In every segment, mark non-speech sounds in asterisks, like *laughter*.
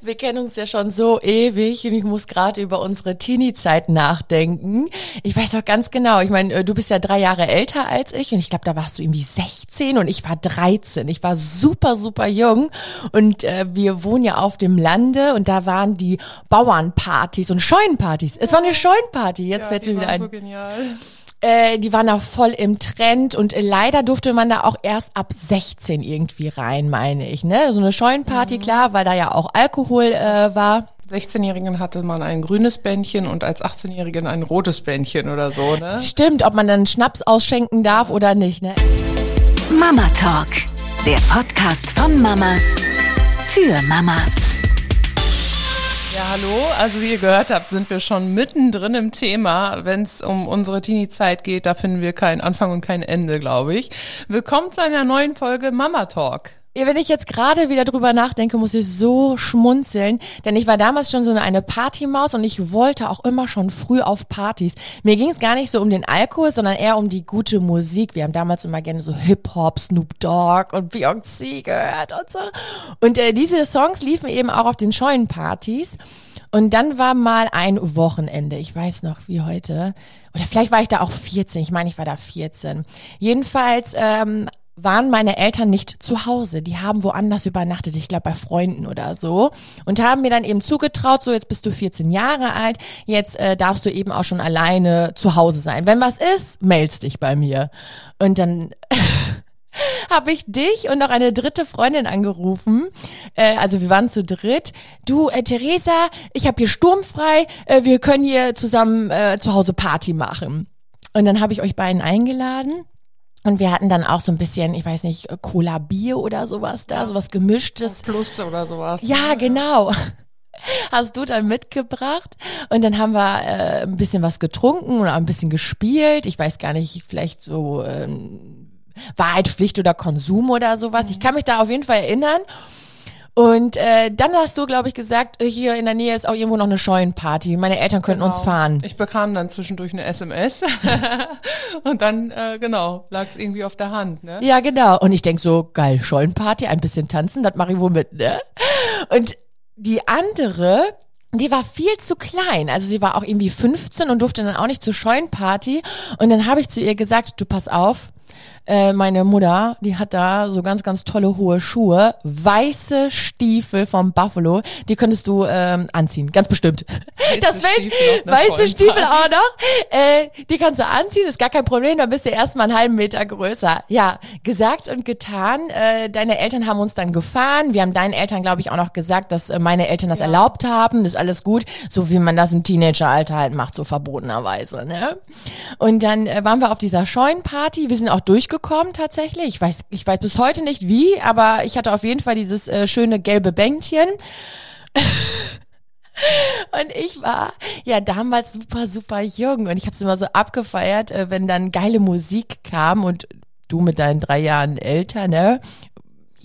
Wir kennen uns ja schon so ewig und ich muss gerade über unsere Teenie-Zeit nachdenken. Ich weiß auch ganz genau, ich meine, du bist ja drei Jahre älter als ich und ich glaube, da warst du irgendwie 16 und ich war 13. Ich war super, super jung und äh, wir wohnen ja auf dem Lande und da waren die Bauernpartys und Scheunenpartys. Es war eine Scheunenparty, jetzt ja, fällt mir wieder ein. So genial. Äh, die waren auch voll im Trend und äh, leider durfte man da auch erst ab 16 irgendwie rein, meine ich. Ne? So eine Scheunenparty, mhm. klar, weil da ja auch Alkohol äh, war. 16-Jährigen hatte man ein grünes Bändchen und als 18-Jährigen ein rotes Bändchen oder so, ne? Stimmt, ob man dann Schnaps ausschenken darf oder nicht, ne? Mama Talk, der Podcast von Mamas für Mamas. Ja, hallo. Also wie ihr gehört habt, sind wir schon mittendrin im Thema. Wenn es um unsere Teenie-Zeit geht, da finden wir keinen Anfang und kein Ende, glaube ich. Willkommen zu einer neuen Folge Mama Talk. Wenn ich jetzt gerade wieder drüber nachdenke, muss ich so schmunzeln, denn ich war damals schon so eine Partymaus und ich wollte auch immer schon früh auf Partys. Mir ging es gar nicht so um den Alkohol, sondern eher um die gute Musik. Wir haben damals immer gerne so Hip-Hop, Snoop Dogg und Beyoncé gehört und so. Und äh, diese Songs liefen eben auch auf den Scheunenpartys. Und dann war mal ein Wochenende, ich weiß noch wie heute, oder vielleicht war ich da auch 14, ich meine, ich war da 14. Jedenfalls ähm, waren meine Eltern nicht zu Hause. Die haben woanders übernachtet, ich glaube bei Freunden oder so. Und haben mir dann eben zugetraut, so jetzt bist du 14 Jahre alt, jetzt äh, darfst du eben auch schon alleine zu Hause sein. Wenn was ist, meldest dich bei mir. Und dann *laughs* habe ich dich und noch eine dritte Freundin angerufen. Äh, also wir waren zu dritt. Du, äh, Theresa, ich habe hier sturmfrei. Äh, wir können hier zusammen äh, zu Hause Party machen. Und dann habe ich euch beiden eingeladen. Und wir hatten dann auch so ein bisschen, ich weiß nicht, Cola Bier oder sowas da, sowas gemischtes. Plus oder sowas. Ja, ne? genau. *laughs* Hast du dann mitgebracht und dann haben wir äh, ein bisschen was getrunken und ein bisschen gespielt. Ich weiß gar nicht, vielleicht so äh, Wahrheit, Pflicht oder Konsum oder sowas. Ich kann mich da auf jeden Fall erinnern. Und äh, dann hast du, glaube ich, gesagt, äh, hier in der Nähe ist auch irgendwo noch eine Scheunenparty. Meine Eltern könnten genau. uns fahren. Ich bekam dann zwischendurch eine SMS *laughs* und dann, äh, genau, lag es irgendwie auf der Hand. Ne? Ja, genau. Und ich denk so, geil, Scheunenparty, ein bisschen tanzen, das mache ich wohl mit. Ne? Und die andere, die war viel zu klein. Also sie war auch irgendwie 15 und durfte dann auch nicht zur Scheunenparty. Und dann habe ich zu ihr gesagt, du pass auf, äh, meine Mutter, die hat da so ganz, ganz tolle hohe Schuhe, weiße Stiefel vom Buffalo, die könntest du ähm, anziehen, ganz bestimmt. Weiße das Welt, weiße Stiefel auch noch, äh, die kannst du anziehen, ist gar kein Problem, dann bist du erstmal einen halben Meter größer. Ja, gesagt und getan. Äh, deine Eltern haben uns dann gefahren. Wir haben deinen Eltern, glaube ich, auch noch gesagt, dass äh, meine Eltern das ja. erlaubt haben. Das ist alles gut, so wie man das im Teenageralter halt macht, so verbotenerweise. Ne? Und dann äh, waren wir auf dieser Scheunenparty. Wir sind auch durchgekommen gekommen tatsächlich. Ich weiß, ich weiß bis heute nicht wie, aber ich hatte auf jeden Fall dieses äh, schöne gelbe Bänkchen. *laughs* Und ich war ja damals super, super jung und ich habe es immer so abgefeiert, äh, wenn dann geile Musik kam und du mit deinen drei Jahren älter, ne?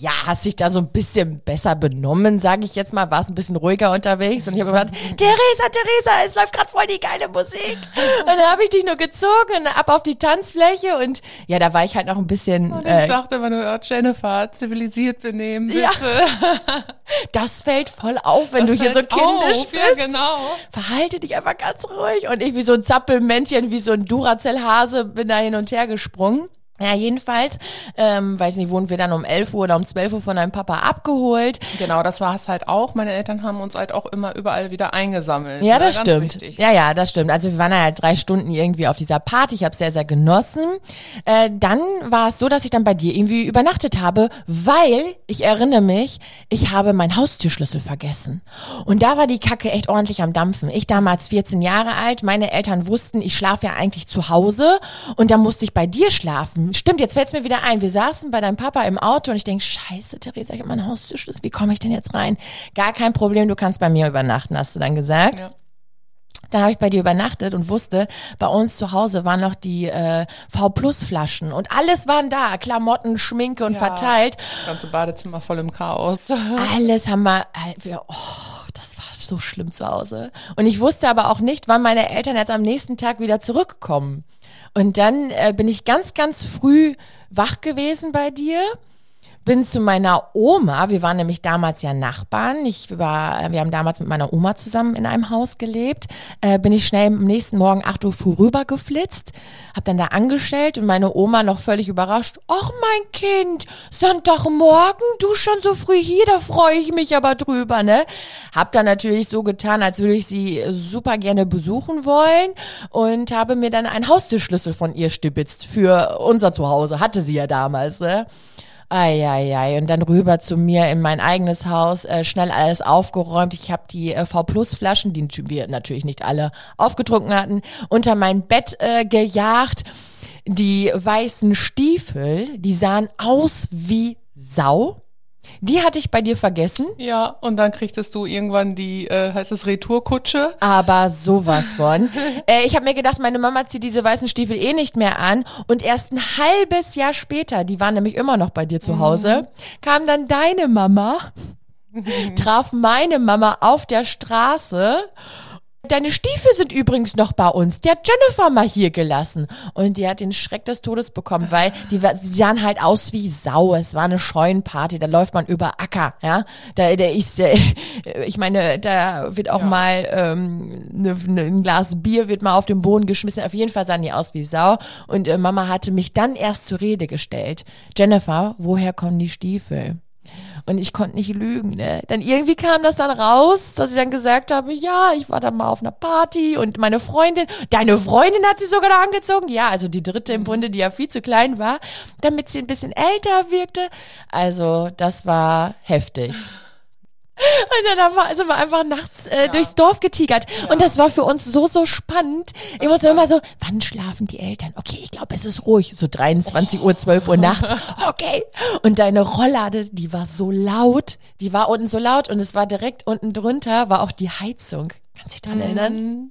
Ja, hast dich da so ein bisschen besser benommen, sage ich jetzt mal, warst ein bisschen ruhiger unterwegs und ich habe gesagt, Theresa, Theresa, es läuft gerade voll die geile Musik. Und dann habe ich dich nur gezogen ab auf die Tanzfläche und ja, da war ich halt noch ein bisschen. Und ich äh, sagte immer nur, oh, Jennifer, zivilisiert benehmen, bitte. Ja. *laughs* Das fällt voll auf, wenn das du hier so kindisch auf, bist. Ja, genau. Verhalte dich einfach ganz ruhig und ich wie so ein Zappelmännchen, wie so ein Duracell-Hase bin da hin und her gesprungen. Ja, jedenfalls, ähm, weiß nicht, wurden wir dann um 11 Uhr oder um 12 Uhr von deinem Papa abgeholt. Genau, das war es halt auch. Meine Eltern haben uns halt auch immer überall wieder eingesammelt. Ja, das stimmt. Wichtig. Ja, ja, das stimmt. Also wir waren halt drei Stunden irgendwie auf dieser Party. Ich habe sehr, sehr genossen. Äh, dann war es so, dass ich dann bei dir irgendwie übernachtet habe, weil, ich erinnere mich, ich habe meinen Haustürschlüssel vergessen. Und da war die Kacke echt ordentlich am Dampfen. Ich damals 14 Jahre alt, meine Eltern wussten, ich schlafe ja eigentlich zu Hause und da musste ich bei dir schlafen stimmt, jetzt fällt es mir wieder ein. Wir saßen bei deinem Papa im Auto und ich denke, scheiße, Theresa, ich habe meine Haustürschlüssel. Wie komme ich denn jetzt rein? Gar kein Problem, du kannst bei mir übernachten, hast du dann gesagt. Ja. Dann habe ich bei dir übernachtet und wusste, bei uns zu Hause waren noch die äh, V-Plus-Flaschen und alles waren da, Klamotten, Schminke und ja, verteilt. Das ganze Badezimmer voll im Chaos. *laughs* Alles haben wir, wir oh, das war so schlimm zu Hause. Und ich wusste aber auch nicht, wann meine Eltern jetzt am nächsten Tag wieder zurückkommen. Und dann äh, bin ich ganz, ganz früh wach gewesen bei dir bin zu meiner Oma. Wir waren nämlich damals ja Nachbarn. Ich war, wir haben damals mit meiner Oma zusammen in einem Haus gelebt. Äh, bin ich schnell am nächsten Morgen 8 Uhr früh rübergeflitzt, hab dann da angestellt und meine Oma noch völlig überrascht. Ach mein Kind, Sonntagmorgen, du schon so früh hier, da freue ich mich aber drüber, ne? Hab dann natürlich so getan, als würde ich sie super gerne besuchen wollen und habe mir dann einen Haustürschlüssel von ihr stibitzt für unser Zuhause. Hatte sie ja damals, ne? Eieiei, und dann rüber zu mir in mein eigenes Haus, äh, schnell alles aufgeräumt. Ich habe die äh, V-Plus-Flaschen, die wir natürlich nicht alle aufgetrunken hatten, unter mein Bett äh, gejagt. Die weißen Stiefel, die sahen aus wie Sau. Die hatte ich bei dir vergessen. Ja, und dann kriegtest du irgendwann die, äh, heißt es Retourkutsche? Aber sowas von. *laughs* äh, ich habe mir gedacht, meine Mama zieht diese weißen Stiefel eh nicht mehr an. Und erst ein halbes Jahr später, die waren nämlich immer noch bei dir zu Hause, mhm. kam dann deine Mama, *laughs* traf meine Mama auf der Straße Deine Stiefel sind übrigens noch bei uns. Die hat Jennifer mal hier gelassen. Und die hat den Schreck des Todes bekommen, weil die, die sahen halt aus wie Sau. Es war eine Scheunenparty, da läuft man über Acker, ja. Da, der ist, äh, *laughs* ich meine, da wird auch ja. mal ähm, ne, ne, ein Glas Bier wird mal auf den Boden geschmissen. Auf jeden Fall sahen die aus wie Sau. Und äh, Mama hatte mich dann erst zur Rede gestellt. Jennifer, woher kommen die Stiefel? Und ich konnte nicht lügen. Ne? Dann irgendwie kam das dann raus, dass ich dann gesagt habe, ja, ich war dann mal auf einer Party und meine Freundin, deine Freundin hat sie sogar da angezogen. Ja, also die dritte im Bunde, die ja viel zu klein war, damit sie ein bisschen älter wirkte. Also das war heftig. *laughs* Und dann haben wir, sind wir einfach nachts äh, ja. durchs Dorf getigert. Ja. Und das war für uns so, so spannend. Ich musste immer so, wann schlafen die Eltern? Okay, ich glaube, es ist ruhig. So 23 oh. Uhr, 12 Uhr nachts. *laughs* Okay. Und deine Rolllade, die war so laut. Die war unten so laut und es war direkt unten drunter, war auch die Heizung. Kannst dich dran mhm. erinnern?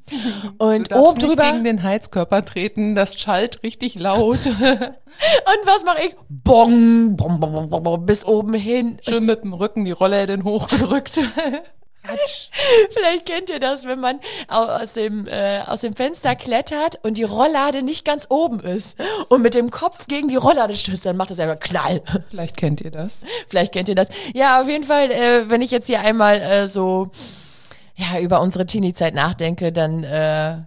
Und oben drüber. gegen den Heizkörper treten, das schallt richtig laut. *laughs* Und was mache ich? Bong, bong, bong, bong, bong, bis oben hin. Schön mit dem Rücken die Rollläden hochgedrückt. *laughs* Vielleicht kennt ihr das, wenn man aus dem, äh, aus dem Fenster klettert und die Rolllade nicht ganz oben ist und mit dem Kopf gegen die Rolllade stößt, dann macht das einfach Knall. Vielleicht kennt ihr das. Vielleicht kennt ihr das. Ja, auf jeden Fall, äh, wenn ich jetzt hier einmal äh, so ja, über unsere Teenie-Zeit nachdenke, dann äh,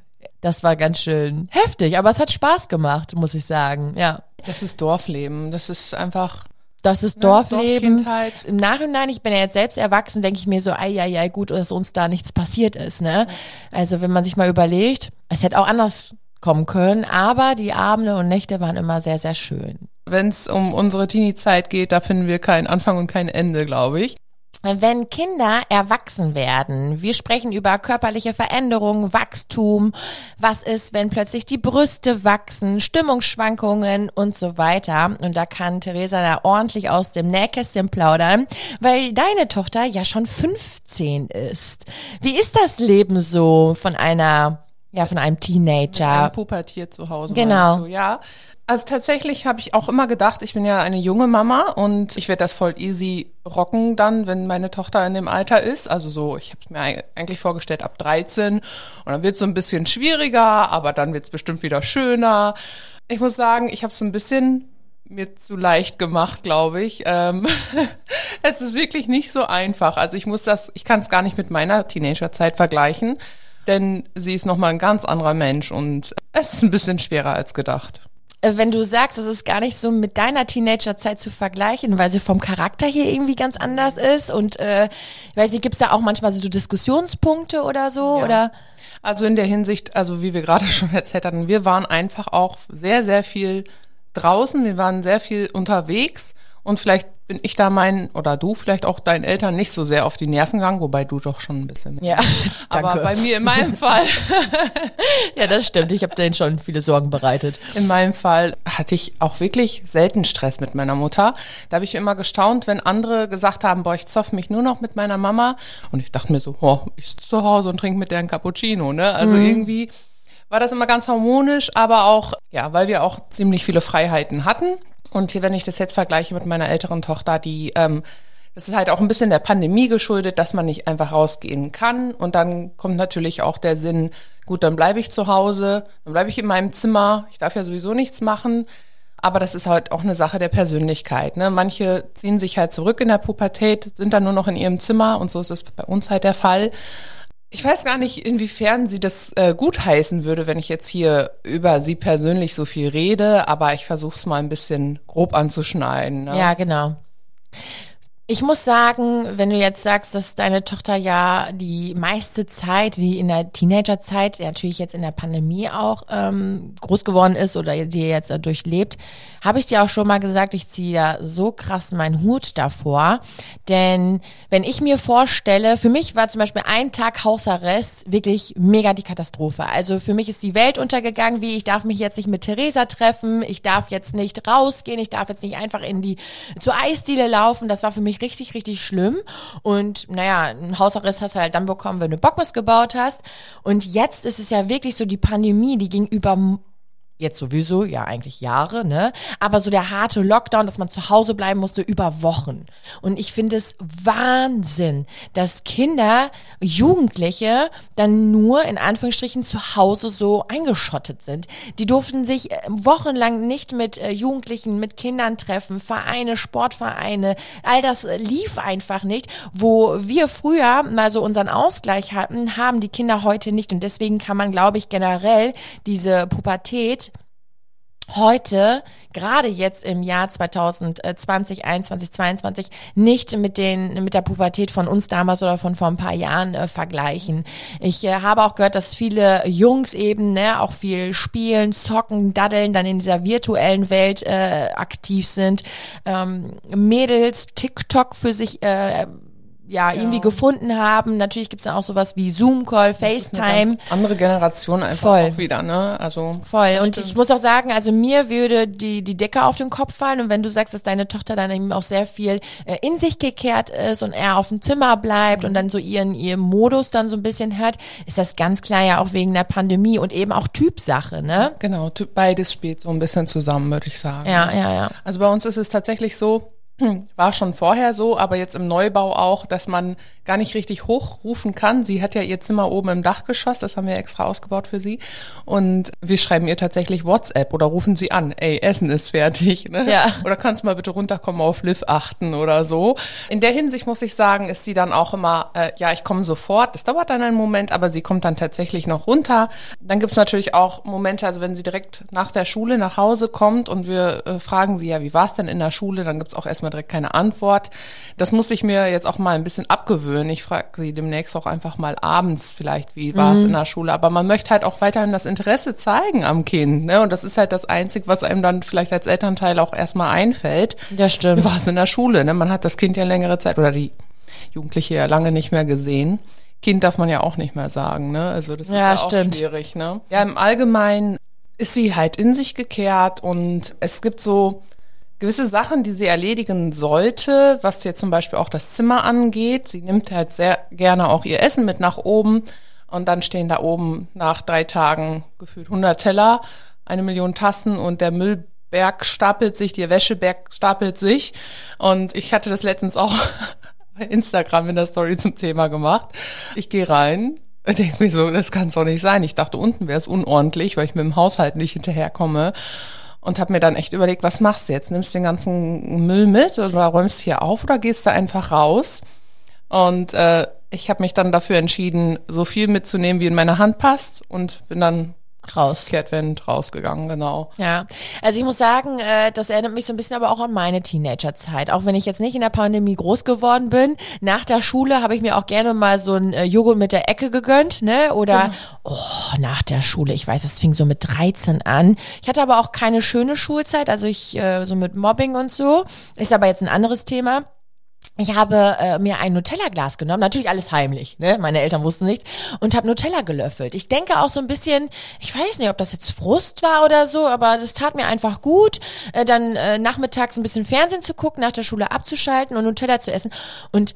das war ganz schön heftig. Aber es hat Spaß gemacht, muss ich sagen. Ja. Das ist Dorfleben. Das ist einfach. Das ist ne, Dorfleben. Im Nachhinein, ich bin ja jetzt selbst erwachsen, denke ich mir so, ei, ei, ei, gut, dass uns da nichts passiert ist. Ne? Also wenn man sich mal überlegt, es hätte auch anders kommen können, aber die Abende und Nächte waren immer sehr, sehr schön. Wenn es um unsere Teenie-Zeit geht, da finden wir keinen Anfang und kein Ende, glaube ich. Wenn Kinder erwachsen werden, wir sprechen über körperliche Veränderungen, Wachstum, was ist, wenn plötzlich die Brüste wachsen, Stimmungsschwankungen und so weiter. Und da kann Theresa da ordentlich aus dem Nähkästchen plaudern, weil deine Tochter ja schon 15 ist. Wie ist das Leben so von einer ja, von einem Teenager. Mit einem Pubertier zu Hause. Genau. Ja, also tatsächlich habe ich auch immer gedacht, ich bin ja eine junge Mama und ich werde das voll easy rocken dann, wenn meine Tochter in dem Alter ist. Also so, ich habe es mir eigentlich vorgestellt ab 13 und dann wird es so ein bisschen schwieriger, aber dann wird es bestimmt wieder schöner. Ich muss sagen, ich habe es ein bisschen mir zu leicht gemacht, glaube ich. Ähm, *laughs* es ist wirklich nicht so einfach. Also ich muss das, ich kann es gar nicht mit meiner Teenagerzeit vergleichen, denn sie ist nochmal ein ganz anderer Mensch und es ist ein bisschen schwerer als gedacht. Äh, wenn du sagst, das ist gar nicht so mit deiner Teenagerzeit zu vergleichen, weil sie vom Charakter hier irgendwie ganz anders ist und äh, weiß nicht, gibt's da auch manchmal so Diskussionspunkte oder so ja. oder? Also in der Hinsicht, also wie wir gerade *laughs* schon erzählt hatten, wir waren einfach auch sehr, sehr viel draußen, wir waren sehr viel unterwegs und vielleicht bin ich da meinen, oder du vielleicht auch deinen Eltern nicht so sehr auf die Nerven gegangen, wobei du doch schon ein bisschen. Ja, *laughs* *laughs* danke. Aber bei mir in meinem Fall. *laughs* ja, das stimmt. Ich habe denen schon viele Sorgen bereitet. In meinem Fall hatte ich auch wirklich selten Stress mit meiner Mutter. Da habe ich immer gestaunt, wenn andere gesagt haben, boah, ich zoff mich nur noch mit meiner Mama. Und ich dachte mir so, oh, ich sitze zu Hause und trinke mit der ein Cappuccino, ne? Also mhm. irgendwie war das immer ganz harmonisch, aber auch, ja, weil wir auch ziemlich viele Freiheiten hatten. Und hier, wenn ich das jetzt vergleiche mit meiner älteren Tochter, die, ähm, das ist halt auch ein bisschen der Pandemie geschuldet, dass man nicht einfach rausgehen kann. Und dann kommt natürlich auch der Sinn, gut, dann bleibe ich zu Hause, dann bleibe ich in meinem Zimmer, ich darf ja sowieso nichts machen. Aber das ist halt auch eine Sache der Persönlichkeit. Ne? Manche ziehen sich halt zurück in der Pubertät, sind dann nur noch in ihrem Zimmer und so ist es bei uns halt der Fall. Ich weiß gar nicht, inwiefern sie das äh, gutheißen würde, wenn ich jetzt hier über sie persönlich so viel rede, aber ich versuche es mal ein bisschen grob anzuschneiden. Ne? Ja, genau. Ich muss sagen, wenn du jetzt sagst, dass deine Tochter ja die meiste Zeit, die in der Teenagerzeit, natürlich jetzt in der Pandemie auch ähm, groß geworden ist oder die jetzt äh, durchlebt, habe ich dir auch schon mal gesagt, ich ziehe da so krass meinen Hut davor. Denn wenn ich mir vorstelle, für mich war zum Beispiel ein Tag Hausarrest wirklich mega die Katastrophe. Also für mich ist die Welt untergegangen, wie ich darf mich jetzt nicht mit Theresa treffen, ich darf jetzt nicht rausgehen, ich darf jetzt nicht einfach in die zur Eisdiele laufen. Das war für mich mich richtig, richtig schlimm. Und naja, ein Hausarrest hast du halt dann bekommen, wenn du Bockmist gebaut hast. Und jetzt ist es ja wirklich so die Pandemie, die ging über jetzt sowieso, ja eigentlich Jahre, ne? Aber so der harte Lockdown, dass man zu Hause bleiben musste über Wochen. Und ich finde es Wahnsinn, dass Kinder, Jugendliche dann nur in Anführungsstrichen zu Hause so eingeschottet sind. Die durften sich äh, wochenlang nicht mit äh, Jugendlichen, mit Kindern treffen, Vereine, Sportvereine, all das äh, lief einfach nicht. Wo wir früher mal so unseren Ausgleich hatten, haben die Kinder heute nicht. Und deswegen kann man, glaube ich, generell diese Pubertät heute, gerade jetzt im Jahr 2020, 21, 22, nicht mit den, mit der Pubertät von uns damals oder von vor ein paar Jahren äh, vergleichen. Ich äh, habe auch gehört, dass viele Jungs eben, ne, auch viel spielen, zocken, daddeln, dann in dieser virtuellen Welt äh, aktiv sind. Ähm, Mädels TikTok für sich äh, ja, ja, irgendwie gefunden haben. Natürlich gibt's dann auch sowas wie Zoom-Call, FaceTime. andere Generation einfach Voll. auch wieder, ne? Also Voll. Und ich muss auch sagen, also mir würde die, die Decke auf den Kopf fallen. Und wenn du sagst, dass deine Tochter dann eben auch sehr viel äh, in sich gekehrt ist und er auf dem Zimmer bleibt mhm. und dann so ihren, ihren Modus dann so ein bisschen hat, ist das ganz klar ja auch wegen der Pandemie und eben auch Typsache, ne? Genau, beides spielt so ein bisschen zusammen, würde ich sagen. Ja, ja, ja. Also bei uns ist es tatsächlich so, war schon vorher so, aber jetzt im Neubau auch, dass man gar nicht richtig hochrufen kann. Sie hat ja ihr Zimmer oben im Dachgeschoss, das haben wir extra ausgebaut für sie. Und wir schreiben ihr tatsächlich WhatsApp oder rufen sie an, ey, Essen ist fertig. Ne? Ja. Oder kannst du mal bitte runterkommen auf Liv achten oder so. In der Hinsicht muss ich sagen, ist sie dann auch immer, äh, ja, ich komme sofort. Das dauert dann einen Moment, aber sie kommt dann tatsächlich noch runter. Dann gibt's natürlich auch Momente, also wenn sie direkt nach der Schule nach Hause kommt und wir äh, fragen sie ja, wie war's denn in der Schule, dann gibt's auch erstmal direkt keine Antwort. Das muss ich mir jetzt auch mal ein bisschen abgewöhnen gewöhnen. Ich frage sie demnächst auch einfach mal abends vielleicht, wie war es mhm. in der Schule. Aber man möchte halt auch weiterhin das Interesse zeigen am Kind. Ne? Und das ist halt das Einzige, was einem dann vielleicht als Elternteil auch erstmal einfällt. Das stimmt. Wie war es in der Schule? Ne? Man hat das Kind ja längere Zeit oder die Jugendliche ja lange nicht mehr gesehen. Kind darf man ja auch nicht mehr sagen, ne? Also das ist ja, ja auch stimmt. schwierig, ne? Ja, im Allgemeinen ist sie halt in sich gekehrt und es gibt so gewisse Sachen, die sie erledigen sollte, was jetzt zum Beispiel auch das Zimmer angeht. Sie nimmt halt sehr gerne auch ihr Essen mit nach oben und dann stehen da oben nach drei Tagen gefühlt 100 Teller, eine Million Tassen und der Müllberg stapelt sich, der Wäscheberg stapelt sich und ich hatte das letztens auch *laughs* bei Instagram in der Story zum Thema gemacht. Ich gehe rein, ich denke mir so, das kann es doch nicht sein. Ich dachte, unten wäre es unordentlich, weil ich mit dem Haushalt nicht hinterherkomme und habe mir dann echt überlegt, was machst du jetzt? Nimmst du den ganzen Müll mit oder räumst hier auf oder gehst du einfach raus? Und äh, ich habe mich dann dafür entschieden, so viel mitzunehmen, wie in meine Hand passt und bin dann raus. Kehrtwind rausgegangen, genau. Ja, also ich muss sagen, äh, das erinnert mich so ein bisschen aber auch an meine Teenagerzeit. Auch wenn ich jetzt nicht in der Pandemie groß geworden bin, nach der Schule habe ich mir auch gerne mal so ein äh, Joghurt mit der Ecke gegönnt, ne? Oder genau. oh, nach der Schule, ich weiß, das fing so mit 13 an. Ich hatte aber auch keine schöne Schulzeit, also ich äh, so mit Mobbing und so. Ist aber jetzt ein anderes Thema ich habe äh, mir ein Nutella-Glas genommen, natürlich alles heimlich, ne? Meine Eltern wussten nichts und habe Nutella gelöffelt. Ich denke auch so ein bisschen, ich weiß nicht, ob das jetzt Frust war oder so, aber das tat mir einfach gut, äh, dann äh, nachmittags ein bisschen Fernsehen zu gucken, nach der Schule abzuschalten und Nutella zu essen und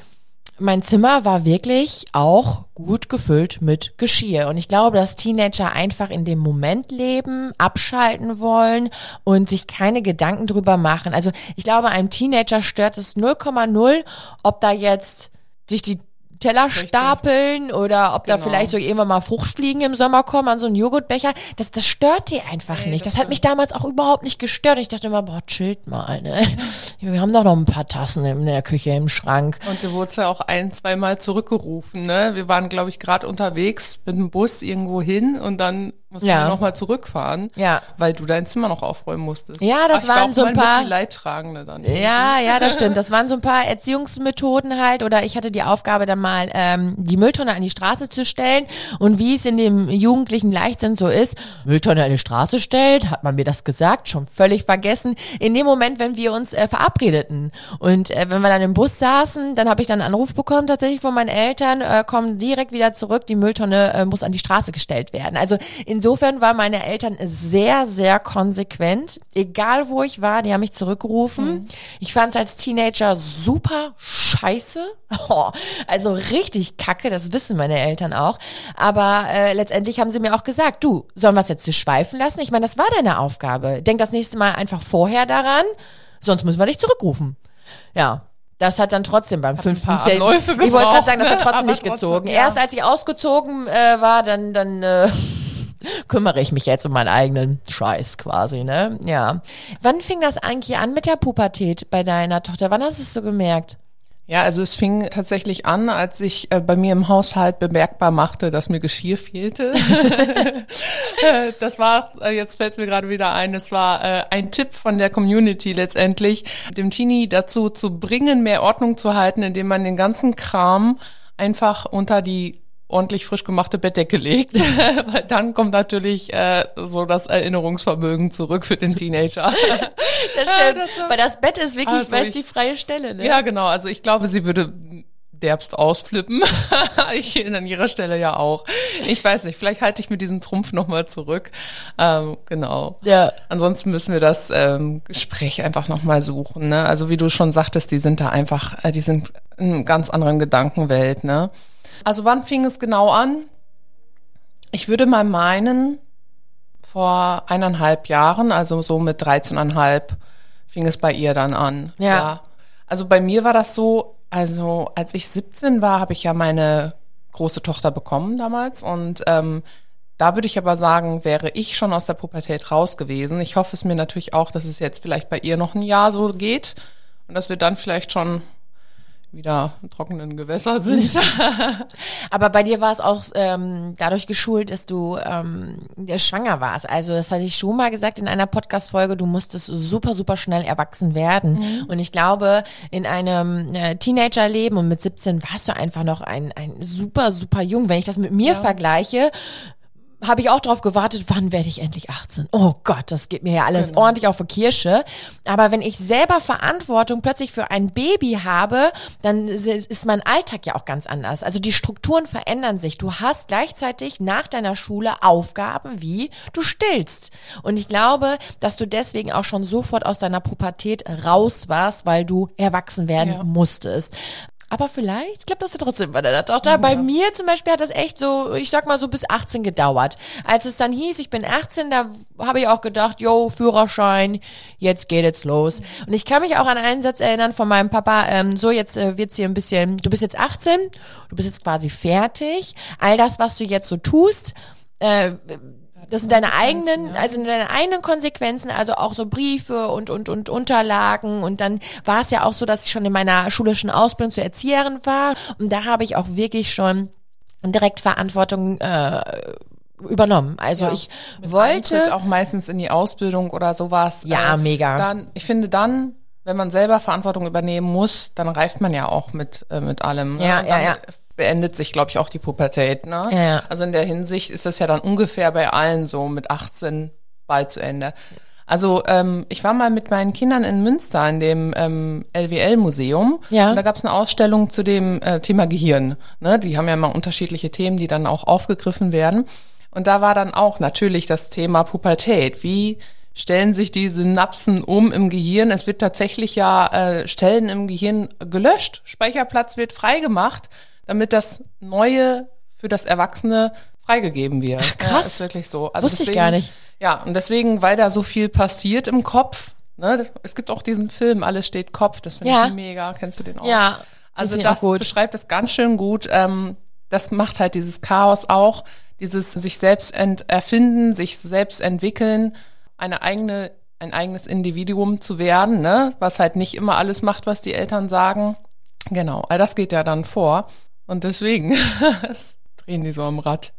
mein Zimmer war wirklich auch gut gefüllt mit Geschirr. Und ich glaube, dass Teenager einfach in dem Moment leben, abschalten wollen und sich keine Gedanken drüber machen. Also ich glaube, einem Teenager stört es 0,0, ob da jetzt sich die Teller stapeln oder ob da Genau. vielleicht so irgendwann mal Fruchtfliegen im Sommer kommen an so einen Joghurtbecher. Das, das stört die einfach nicht. Das, hat mich damals auch überhaupt nicht gestört. Ich dachte immer, boah, chillt mal, ne? *laughs* Wir haben doch noch ein paar Tassen in der Küche im Schrank. Und du wurdest ja auch ein, zweimal zurückgerufen, ne? Wir waren, glaube ich, gerade unterwegs mit dem Bus irgendwo hin und dann mussten Ja. wir nochmal zurückfahren. Ja. Weil du dein Zimmer noch aufräumen musstest. Ja, das Ach, war waren auch so ein paar- Leidtragende dann. Ja, ja, das *laughs* stimmt. Das waren so ein paar Erziehungsmethoden halt. Oder ich hatte die Aufgabe, dann mal ähm, die Mülltonne an die Straße zu stellen. Und wie es in dem jugendlichen Leichtsinn so ist, Mülltonne an die Straße stellt, hat man mir das gesagt, schon völlig vergessen. In dem Moment, wenn wir uns äh, verabredeten und äh, wenn wir dann im Bus saßen, dann habe ich dann einen Anruf bekommen tatsächlich von meinen Eltern, äh, kommen direkt wieder zurück, die Mülltonne äh, muss an die Straße gestellt werden. Also insofern waren meine Eltern sehr, sehr konsequent. Egal wo ich war, die haben mich zurückgerufen. Ich fand es als Teenager super scheiße. *laughs* Oh, also richtig kacke, das wissen meine Eltern auch. Aber äh, letztendlich haben sie mir auch gesagt, du, sollen wir es jetzt schweifen lassen? Ich meine, das war deine Aufgabe. Denk das nächste Mal einfach vorher daran, sonst müssen wir dich zurückrufen. Ja. Das hat dann trotzdem beim fünften, Zelt. Ich wollte gerade sagen, das hat ne? trotzdem nicht trotzdem, gezogen. ja. Erst als ich ausgezogen äh, war, dann, dann äh, kümmere ich mich jetzt um meinen eigenen Scheiß quasi, ne? Ja. Wann fing das eigentlich an mit der Pubertät bei deiner Tochter? Wann hast du es so gemerkt? Ja, also es fing tatsächlich an, als ich äh, bei mir im Haushalt bemerkbar machte, dass mir Geschirr fehlte. *laughs* Das war, äh, jetzt fällt es mir gerade wieder ein, das war äh, ein Tipp von der Community letztendlich, dem Teenie dazu zu bringen, mehr Ordnung zu halten, indem man den ganzen Kram einfach unter die ordentlich frisch gemachte Bettdecke legt, *laughs* weil dann kommt natürlich äh, so das Erinnerungsvermögen zurück für den Teenager. *laughs* Das stimmt. das Weil das Bett ist wirklich, Also es ich- die freie Stelle, ne? Ja, genau. Also ich glaube, sie würde derbst ausflippen. *laughs* ich an ihrer Stelle ja auch. Ich weiß nicht, vielleicht halte ich mir diesen Trumpf nochmal zurück. Ähm, genau. Ja. Ansonsten müssen wir das ähm, Gespräch einfach nochmal suchen. Ne? Also wie du schon sagtest, die sind da einfach, äh, die sind in ganz anderen Gedankenwelt. Ne? Also wann fing es genau an? Ich würde mal meinen, vor eineinhalb Jahren, also so mit 13,5, fing es bei ihr dann an. Ja. Also bei mir war das so, also als ich 17 war, habe ich ja meine große Tochter bekommen damals und ähm, da würde ich aber sagen, wäre ich schon aus der Pubertät raus gewesen. Ich hoffe es mir natürlich auch, dass es jetzt vielleicht bei ihr noch ein Jahr so geht und dass wir dann vielleicht schon wieder trockenen Gewässer sind. *laughs* Aber bei dir war es auch ähm, dadurch geschult, dass du ähm, ja, schwanger warst. Also das hatte ich schon mal gesagt in einer Podcast-Folge, du musstest super, super schnell erwachsen werden. Und ich glaube, in einem äh, Teenagerleben und mit 17 warst du einfach noch ein, ein super, super jung. Wenn ich das mit mir vergleiche, habe ich auch drauf gewartet, wann werde ich endlich 18? Oh Gott, das geht mir ja alles ordentlich auf die Kirsche. Aber wenn ich selber Verantwortung plötzlich für ein Baby habe, dann ist mein Alltag ja auch ganz anders. Also die Strukturen verändern sich. Du hast gleichzeitig nach deiner Schule Aufgaben wie du stillst. Und ich glaube, dass du deswegen auch schon sofort aus deiner Pubertät raus warst, weil du erwachsen werden Ja. musstest. Aber vielleicht klappt das ja trotzdem bei deiner Tochter. Bei mir zum Beispiel hat das echt so, ich sag mal so bis 18 gedauert. Als es dann hieß, ich bin 18, da habe ich auch gedacht, yo, Führerschein, jetzt geht es los. Und ich kann mich auch an einen Satz erinnern von meinem Papa, ähm, so jetzt äh, wird's hier ein bisschen, du bist jetzt 18, du bist jetzt quasi fertig. All das, was du jetzt so tust, äh, das sind deine eigenen, also deine eigenen Konsequenzen, also auch so Briefe und, und, und Unterlagen. Und dann war es ja auch so, dass ich schon in meiner schulischen Ausbildung zur Erzieherin war. Und da habe ich auch wirklich schon direkt Verantwortung äh, übernommen. Also Ja. ich Eintritt wollte. auch meistens in die Ausbildung oder sowas. Ja, mega. Dann, ich finde dann, wenn man selber Verantwortung übernehmen muss, dann reift man ja auch mit, äh, mit allem. ne? Ja, ja, dann ja. Beendet sich, glaube ich, auch die Pubertät. Ne? Ja. Also in der Hinsicht ist das ja dann ungefähr bei allen so mit 18 bald zu Ende. Also ähm, ich war mal mit meinen Kindern in Münster in dem ähm, LWL-Museum. Ja. Und da gab es eine Ausstellung zu dem äh, Thema Gehirn. Ne? Die haben ja immer unterschiedliche Themen, die dann auch aufgegriffen werden. Und da war dann auch natürlich das Thema Pubertät. Wie stellen sich die Synapsen um im Gehirn? Es wird tatsächlich ja äh, Stellen im Gehirn gelöscht. Speicherplatz wird freigemacht, damit das Neue für das Erwachsene freigegeben wird. Ach, krass. Ja, ist wirklich so. Also Wusste ich gar nicht. Ja, und deswegen, weil da so viel passiert im Kopf, ne, es gibt auch diesen Film, alles steht Kopf, das finde Ja. ich mega. Kennst du den auch? Ja. Also das beschreibt es ganz schön gut. Ähm, das macht halt dieses Chaos auch, dieses sich selbst erfinden, sich selbst entwickeln, eine eigene, ein eigenes Individuum zu werden, ne? was halt nicht immer alles macht, was die Eltern sagen. Genau, all das geht ja dann vor. Und deswegen *laughs* drehen die so am Rad.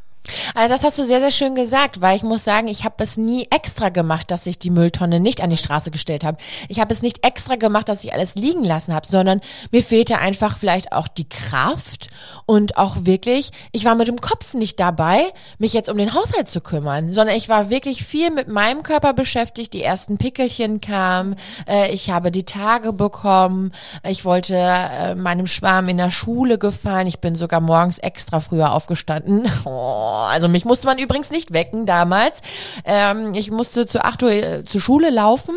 Also das hast du sehr, sehr schön gesagt, weil ich muss sagen, ich habe es nie extra gemacht, dass ich die Mülltonne nicht an die Straße gestellt habe. Ich habe es nicht extra gemacht, dass ich alles liegen lassen habe, sondern mir fehlte einfach vielleicht auch die Kraft und auch wirklich, ich war mit dem Kopf nicht dabei, mich jetzt um den Haushalt zu kümmern, sondern ich war wirklich viel mit meinem Körper beschäftigt. Die ersten Pickelchen kamen, äh, ich habe die Tage bekommen, ich wollte äh, meinem Schwarm in der Schule gefallen, ich bin sogar morgens extra früher aufgestanden. *laughs* Oh, also mich musste man übrigens nicht wecken damals. Ähm, ich musste zu 8 Uhr äh, zur Schule laufen.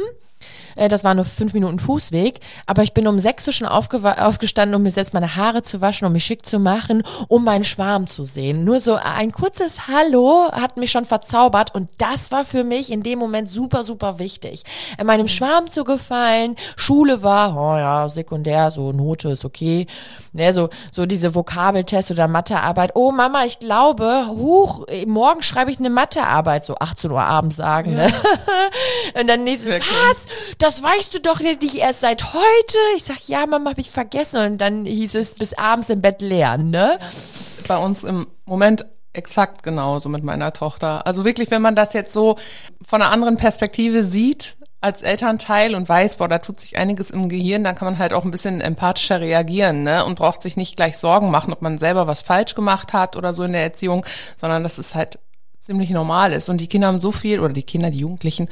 Äh, Das war nur fünf Minuten Fußweg, aber ich bin um sechs Uhr schon aufgestanden, um mir selbst meine Haare zu waschen, um mich schick zu machen, um meinen Schwarm zu sehen. Nur so ein kurzes Hallo hat mich schon verzaubert und das war für mich in dem Moment super, super wichtig. Äh, Meinem Schwarm zu gefallen, Schule war, oh ja, sekundär, so Note ist okay. Ne, so, so diese Vokabeltest oder Mathearbeit. Oh Mama, ich glaube, huch, äh, morgen schreibe ich eine Mathearbeit, so 18 Uhr abends sagen, ne? *laughs* Und dann nächstes, was? Das weißt du doch nicht erst seit heute? Ich sag, ja, Mama, hab ich vergessen. Und dann hieß es bis abends im Bett lernen, ne? bei uns im Moment exakt genauso mit meiner Tochter. Also wirklich, wenn man das jetzt so von einer anderen Perspektive sieht als Elternteil und weiß, boah, da tut sich einiges im Gehirn, dann kann man halt auch ein bisschen empathischer reagieren, ne? Und braucht sich nicht gleich Sorgen machen, ob man selber was falsch gemacht hat oder so in der Erziehung, sondern dass es halt ziemlich normal ist. Und die Kinder haben so viel, oder die Kinder, die Jugendlichen,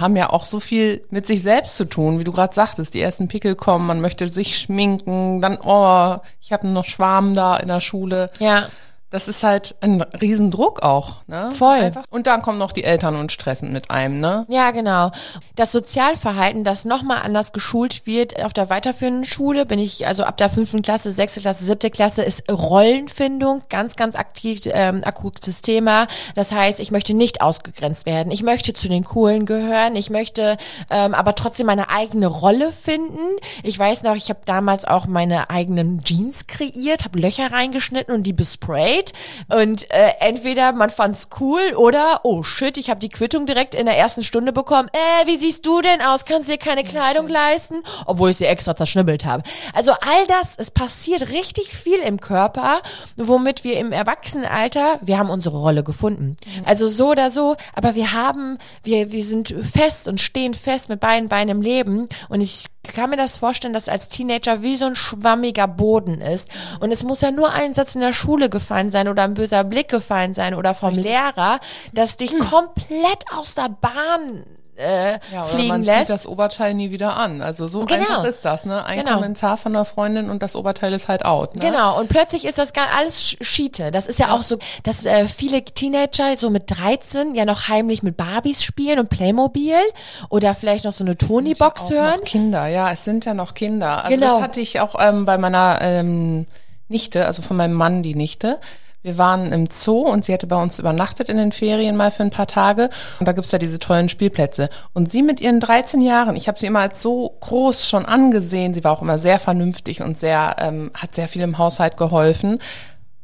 haben ja auch so viel mit sich selbst zu tun, wie du gerade sagtest. Die ersten Pickel kommen, man möchte sich schminken, dann, oh, ich habe noch Schwarm da in der Schule. Ja. Das ist halt ein Riesendruck auch, ne? Voll. Einfach. Und dann kommen noch die Eltern und stressen mit einem, ne? Ja, genau. Das Sozialverhalten, das nochmal anders geschult wird auf der weiterführenden Schule, bin ich also ab der fünften Klasse, sechste Klasse, siebte Klasse, ist Rollenfindung ganz, ganz aktiv, ähm, akutes Thema. Das heißt, ich möchte nicht ausgegrenzt werden. Ich möchte zu den Coolen gehören. Ich möchte ähm, aber trotzdem meine eigene Rolle finden. Ich weiß noch, ich habe damals auch meine eigenen Jeans kreiert, habe Löcher reingeschnitten und die besprayt. Und äh, entweder man fand's cool oder, oh shit, ich habe die Quittung direkt in der ersten Stunde bekommen. Äh, wie siehst du denn aus? Kannst du dir keine Kleidung leisten? Obwohl ich sie extra zerschnibbelt habe. Also all das, es passiert richtig viel im Körper, womit wir im Erwachsenenalter, wir haben unsere Rolle gefunden. Also so oder so, aber wir haben, wir, wir sind fest und stehen fest mit beiden Beinen im Leben. Und ich kann mir das vorstellen, dass als Teenager wie so ein schwammiger Boden ist. Und es muss ja nur ein Satz in der Schule gefallen sein oder ein böser Blick gefallen sein oder vom Lehrer, dass dich komplett aus der Bahn äh, Ja, fliegen man lässt. zieht das Oberteil nie wieder an. Also so Genau. einfach ist das, ne? Ein Genau. Kommentar von einer Freundin und das Oberteil ist halt out, ne? Genau, und plötzlich ist das alles Sch- Schiete. Das ist ja, auch so, dass äh, viele Teenager so mit 13 ja noch heimlich mit Barbies spielen und Playmobil oder vielleicht noch so eine Tony-Box Sind ja hören. Noch Kinder, ja, es sind ja noch Kinder. Also Genau. das hatte ich auch ähm, bei meiner ähm, Nichte, also von meinem Mann die Nichte. Wir waren im Zoo und sie hatte bei uns übernachtet in den Ferien mal für ein paar Tage. Und da gibt's ja diese tollen Spielplätze. Und sie mit ihren 13 Jahren, ich habe sie immer als so groß schon angesehen. Sie war auch immer sehr vernünftig und sehr, ähm, hat sehr viel im Haushalt geholfen.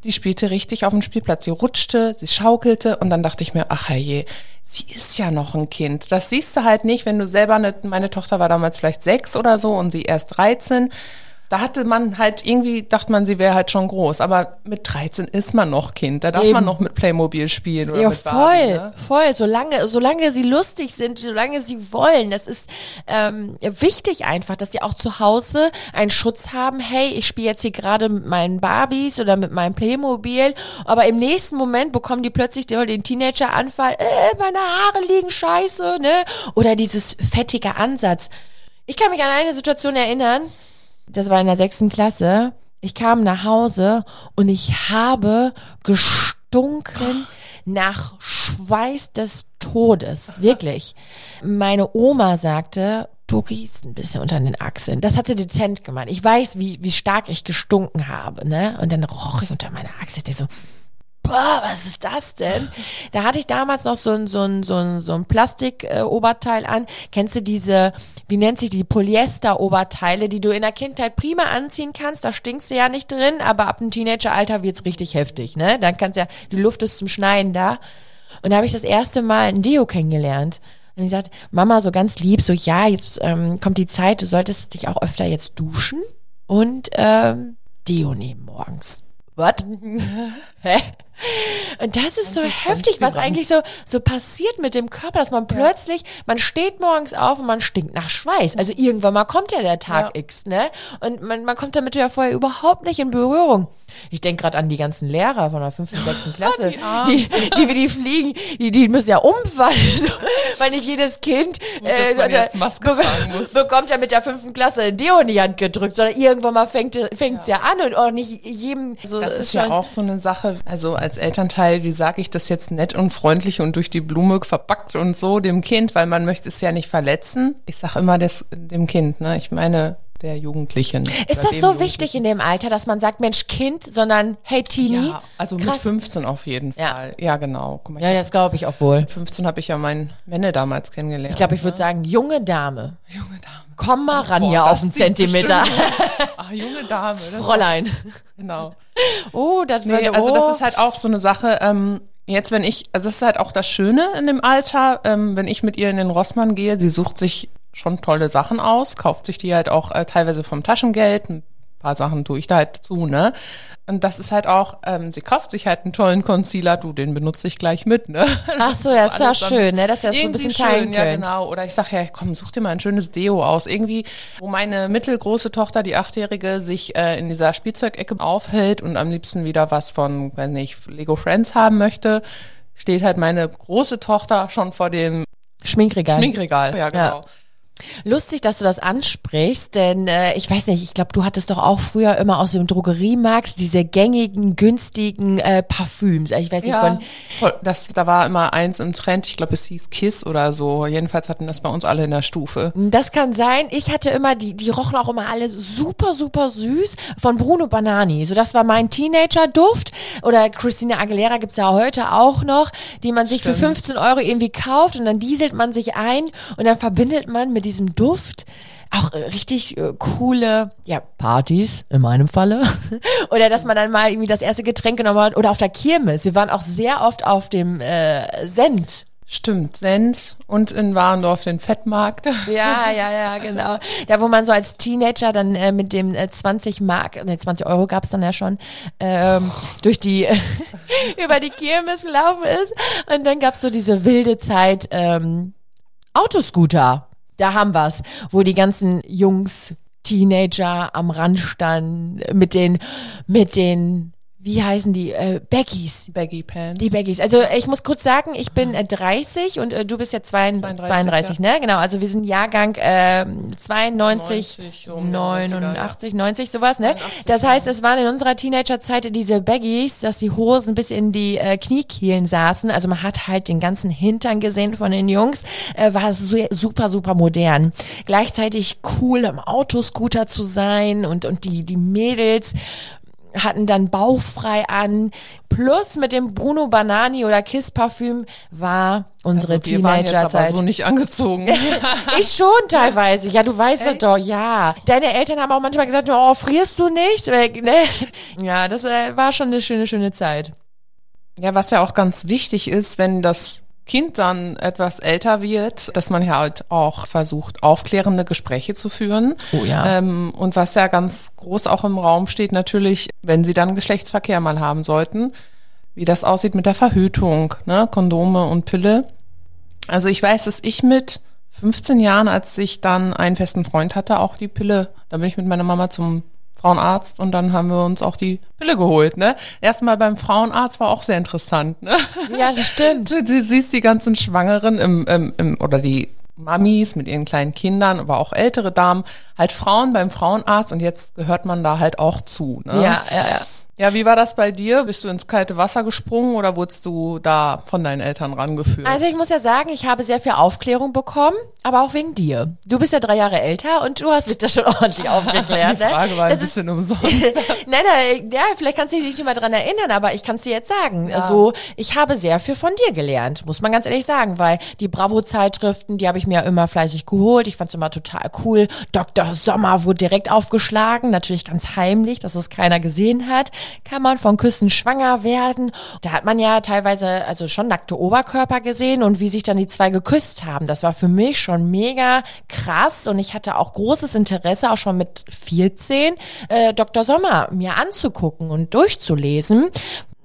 Die spielte richtig auf dem Spielplatz. Sie rutschte, sie schaukelte und dann dachte ich mir, ach herrje, sie ist ja noch ein Kind. Das siehst du halt nicht, wenn du selber, eine, meine Tochter war damals vielleicht sechs oder so und sie erst 13. Da hatte man halt irgendwie, dachte man, sie wäre halt schon groß. Aber mit 13 ist man noch Kind. Da darf Eben. man noch mit Playmobil spielen oder Ja, mit voll, Barbie, ne? voll. Solange, solange sie lustig sind, solange sie wollen. Das ist ähm, wichtig einfach, dass sie auch zu Hause einen Schutz haben. Hey, ich spiele jetzt hier gerade mit meinen Barbies oder mit meinem Playmobil, aber im nächsten Moment bekommen die plötzlich den, den Teenager-Anfall, äh, meine Haare liegen scheiße, ne? Oder dieses fettige Ansatz. Ich kann mich an eine Situation erinnern, das war in der sechsten Klasse. Ich kam nach Hause und ich habe gestunken nach Schweiß des Todes. Wirklich. Meine Oma sagte, du riechst ein bisschen unter den Achseln. Das hat sie dezent gemeint. Ich weiß, wie, wie stark ich gestunken habe, ne? Und dann roch ich unter meiner Achsel. Ich so, boah, was ist das denn? Da hatte ich damals noch so ein, so ein, so ein, so ein Plastik-Oberteil an. Kennst du diese, wie nennt sich die Polyester-Oberteile, die du in der Kindheit prima anziehen kannst? Da stinkst du ja nicht drin, aber ab dem Teenageralter wird's richtig heftig, ne? Dann kannst ja, die Luft ist zum Schneiden da. Und da habe ich das erste Mal ein Deo kennengelernt. Und ich sagte, Mama, so ganz lieb, so ja, jetzt ähm, kommt die Zeit, du solltest dich auch öfter jetzt duschen und ähm, Deo nehmen morgens. Was? *laughs* Hä? Und das ist so heftig, was eigentlich so, so passiert mit dem Körper, dass man plötzlich, man steht morgens auf und man stinkt nach Schweiß. Also irgendwann mal kommt ja der Tag Ja. X, ne? Und man, man kommt damit ja vorher überhaupt nicht in Berührung. Ich denke gerade an die ganzen Lehrer von der fünften, sechsten *laughs* Klasse, Die die, die, wie die fliegen, die, die müssen ja umfallen, *laughs* so, weil nicht jedes Kind äh, jetzt Maske be- *laughs* bekommt ja mit der fünften Klasse ein Deo in die Hand gedrückt, sondern irgendwann mal fängt es ja. an und auch nicht jedem. So, Das ist ja schon- auch so eine Sache, also als Elternteil, wie sage ich das jetzt nett und freundlich und durch die Blume verpackt und so dem Kind, weil man möchte es ja nicht verletzen. Ich sage immer das dem Kind, ne? Ich meine der Jugendlichen. Ist das so wichtig in dem Alter, dass man sagt, Mensch, Kind, sondern hey, Teenie? Ja, also mit Krass. 15 auf jeden Ja. Fall. Ja, genau. Guck mal, Ja, das glaube ich auch wohl. mit 15 habe ich ja meinen Männer damals kennengelernt. Ich glaube, ich würde sagen, junge Dame. junge Dame. Komm mal ran Boah, hier auf einen Zentimeter. Ach, junge Dame. Das Fräulein. Genau. Oh, das Nee, würde, also oh. das ist halt auch so eine Sache, ähm, jetzt wenn ich, also das ist halt auch das Schöne in dem Alter, ähm, wenn ich mit ihr in den Rossmann gehe, sie sucht sich schon tolle Sachen aus, kauft sich die halt auch äh, teilweise vom Taschengeld, ein paar Sachen tue ich da halt zu, ne? Und das ist halt auch, ähm, sie kauft sich halt einen tollen Concealer, du, den benutze ich gleich mit, ne? *laughs* Ach so, ja, ist ja schön, ne, dass ihr das so ein bisschen teilen schön, ja könnt. genau. Oder ich sag ja, komm, such dir mal ein schönes Deo aus. Irgendwie, wo meine mittelgroße Tochter, die achtjährige, sich äh, in dieser Spielzeugecke aufhält und am liebsten wieder was von, weiß nicht, Lego Friends haben möchte, steht halt meine große Tochter schon vor dem Schminkregal. Schminkregal. Ja, genau. Ja. Lustig, dass du das ansprichst, denn äh, ich weiß nicht, ich glaube, du hattest doch auch früher immer aus dem Drogeriemarkt diese gängigen, günstigen äh, Parfüms. Ich weiß nicht, Ja, von das, da war immer eins im Trend, ich glaube, es hieß Kiss oder so. Jedenfalls hatten das bei uns alle in der Stufe. Das kann sein. Ich hatte immer, die, die rochen auch immer alle super, super süß von Bruno Banani. So, das war mein Teenager-Duft. Oder Christina Aguilera gibt's ja heute auch noch, die man sich für Stimmt. 15 Euro irgendwie kauft und dann dieselt man sich ein und dann verbindet man mit diesem Duft auch äh, richtig äh, coole, ja, Partys in meinem Falle. *laughs* oder dass man dann mal irgendwie das erste Getränk genommen hat oder auf der Kirmes. Wir waren auch sehr oft auf dem äh, Send. Stimmt, Sens und in Warendorf den Fettmarkt. Ja, ja, ja, genau. Da, wo man so als Teenager dann äh, mit dem äh, 20 Mark, ne, 20 Euro gab's dann ja schon, ähm, durch die, *laughs* über die Kirmes gelaufen ist. Und dann gab's so diese wilde Zeit, ähm, Autoscooter. Da haben wir's, wo die ganzen Jungs, Teenager am Rand standen, mit den, mit den, wie heißen die, äh, Baggies. Baggy Pants. Die Baggies. Also ich muss kurz sagen, ich bin äh, 30 und äh, du bist ja 32, 32, 32 ne? Genau, also wir sind Jahrgang ähm, 92, 90, so um die 90er, 89, 90, sowas, ne? Das heißt, es waren in unserer Teenagerzeit diese Baggies, dass die Hosen bis in die äh, Kniekehlen saßen. Also man hat halt den ganzen Hintern gesehen von den Jungs. Äh, war so, super, super modern. Gleichzeitig cool, am Autoscooter zu sein und, und die, die Mädels hatten dann bauchfrei an. Plus mit dem Bruno Banani oder Kiss Parfüm war unsere also wir waren jetzt Teenagerzeit. so nicht angezogen. *laughs* ich schon teilweise. Ja, du weißt das doch, ja. Deine Eltern haben auch manchmal gesagt, oh, frierst du nicht? Weg, ne? Ja, das äh, war schon eine schöne, schöne Zeit. Ja, was ja auch ganz wichtig ist, wenn das Kind dann etwas älter wird, dass man ja halt auch versucht, aufklärende Gespräche zu führen. Oh ja. Ähm, und was ja ganz groß auch im Raum steht, natürlich, wenn sie dann Geschlechtsverkehr mal haben sollten, wie das aussieht mit der Verhütung, ne? Kondome und Pille. Also ich weiß, dass ich mit 15 Jahren, als ich dann einen festen Freund hatte, auch die Pille, da bin ich mit meiner Mama zum Frauenarzt und dann haben wir uns auch die Pille geholt, ne? Erstmal beim Frauenarzt war auch sehr interessant, ne? Ja, das stimmt. Du, *laughs* du siehst die ganzen Schwangeren im, im, im, oder die Mamis mit ihren kleinen Kindern, aber auch ältere Damen, halt Frauen beim Frauenarzt und jetzt gehört man da halt auch zu, ne? Ja, ja, ja. Ja, wie war das bei dir? Bist du ins kalte Wasser gesprungen oder wurdest du da von deinen Eltern rangeführt? Also ich muss ja sagen, ich habe sehr viel Aufklärung bekommen, aber auch wegen dir. Du bist ja drei Jahre älter und du hast mich da schon *laughs* ordentlich *laughs* aufgeklärt. Die Frage war ein Das bisschen *laughs* umsonst. nein, nein, ja, vielleicht kannst du dich nicht mehr dran erinnern, aber ich kann es dir jetzt sagen. Also ich habe sehr viel von dir gelernt, muss man ganz ehrlich sagen, weil die Bravo-Zeitschriften, die habe ich mir ja immer fleißig geholt. Ich fand es immer total cool. Dr. Sommer wurde direkt aufgeschlagen, natürlich ganz heimlich, dass es keiner gesehen hat. Kann man von Küssen schwanger werden? Da hat man ja teilweise also schon nackte Oberkörper gesehen und wie sich dann die zwei geküsst haben. Das war für mich schon mega krass und ich hatte auch großes Interesse, auch schon mit 14, äh, Dr. Sommer mir anzugucken und durchzulesen.